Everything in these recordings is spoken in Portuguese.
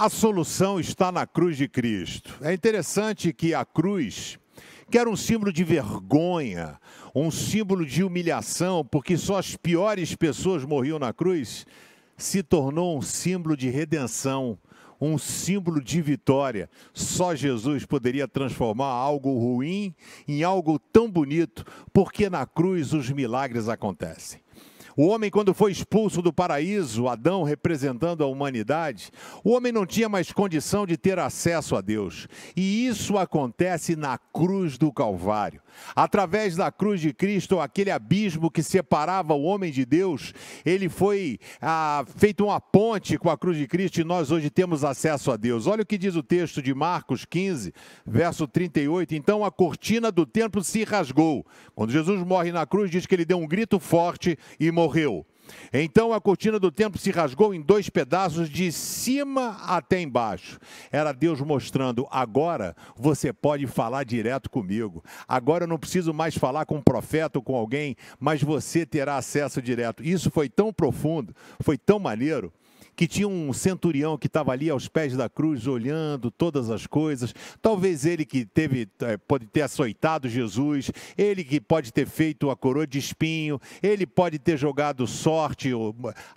A solução está na cruz de Cristo. É interessante que a cruz, que era um símbolo de vergonha, um símbolo de humilhação, porque só as piores pessoas morriam na cruz, se tornou um símbolo de redenção, um símbolo de vitória. Só Jesus poderia transformar algo ruim em algo tão bonito, porque na cruz os milagres acontecem. O homem, quando foi expulso do paraíso, Adão representando a humanidade, o homem não tinha mais condição de ter acesso a Deus. E isso acontece na cruz do Calvário. Através da cruz de Cristo, aquele abismo que separava o homem de Deus, ele foi ah, feito uma ponte com a cruz de Cristo e nós hoje temos acesso a Deus. Olha o que diz o texto de Marcos 15, verso 38. Então a cortina do templo se rasgou. Quando Jesus morre na cruz, diz que ele deu um grito forte e morreu morreu. Então a cortina do templo se rasgou em dois pedaços, de cima até embaixo. Era Deus mostrando: agora você pode falar direto comigo. Agora eu não preciso mais falar com um profeta ou com alguém, mas você terá acesso direto. Isso foi tão profundo, foi tão maneiro que tinha um centurião que estava ali aos pés da cruz olhando todas as coisas. Talvez ele que teve, eh, pode ter açoitado Jesus, ele que pode ter feito a coroa de espinho, ele pode ter jogado sorte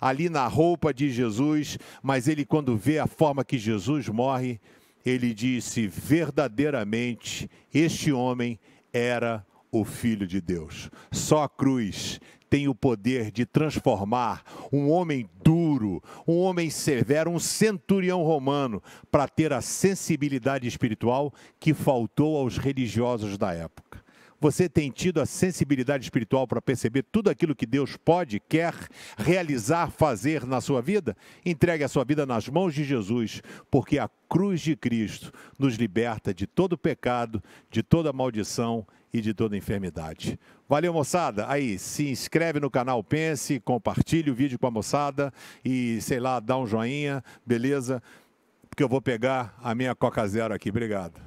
ali na roupa de Jesus, mas ele, quando vê a forma que Jesus morre, ele disse: verdadeiramente, este homem era o Filho de Deus. Só a cruz tem o poder de transformar um homem duro, um homem severo, um centurião romano, para ter a sensibilidade espiritual que faltou aos religiosos da época. Você tem tido a sensibilidade espiritual para perceber tudo aquilo que Deus pode, quer realizar, fazer na sua vida? Entregue a sua vida nas mãos de Jesus, porque a cruz de Cristo nos liberta de todo pecado, de toda maldição e de toda enfermidade. Valeu, moçada. Aí, se inscreve no canal Pense, compartilhe o vídeo com a moçada e, sei lá, dá um joinha, beleza? Porque eu vou pegar a minha Coca Zero aqui. Obrigado.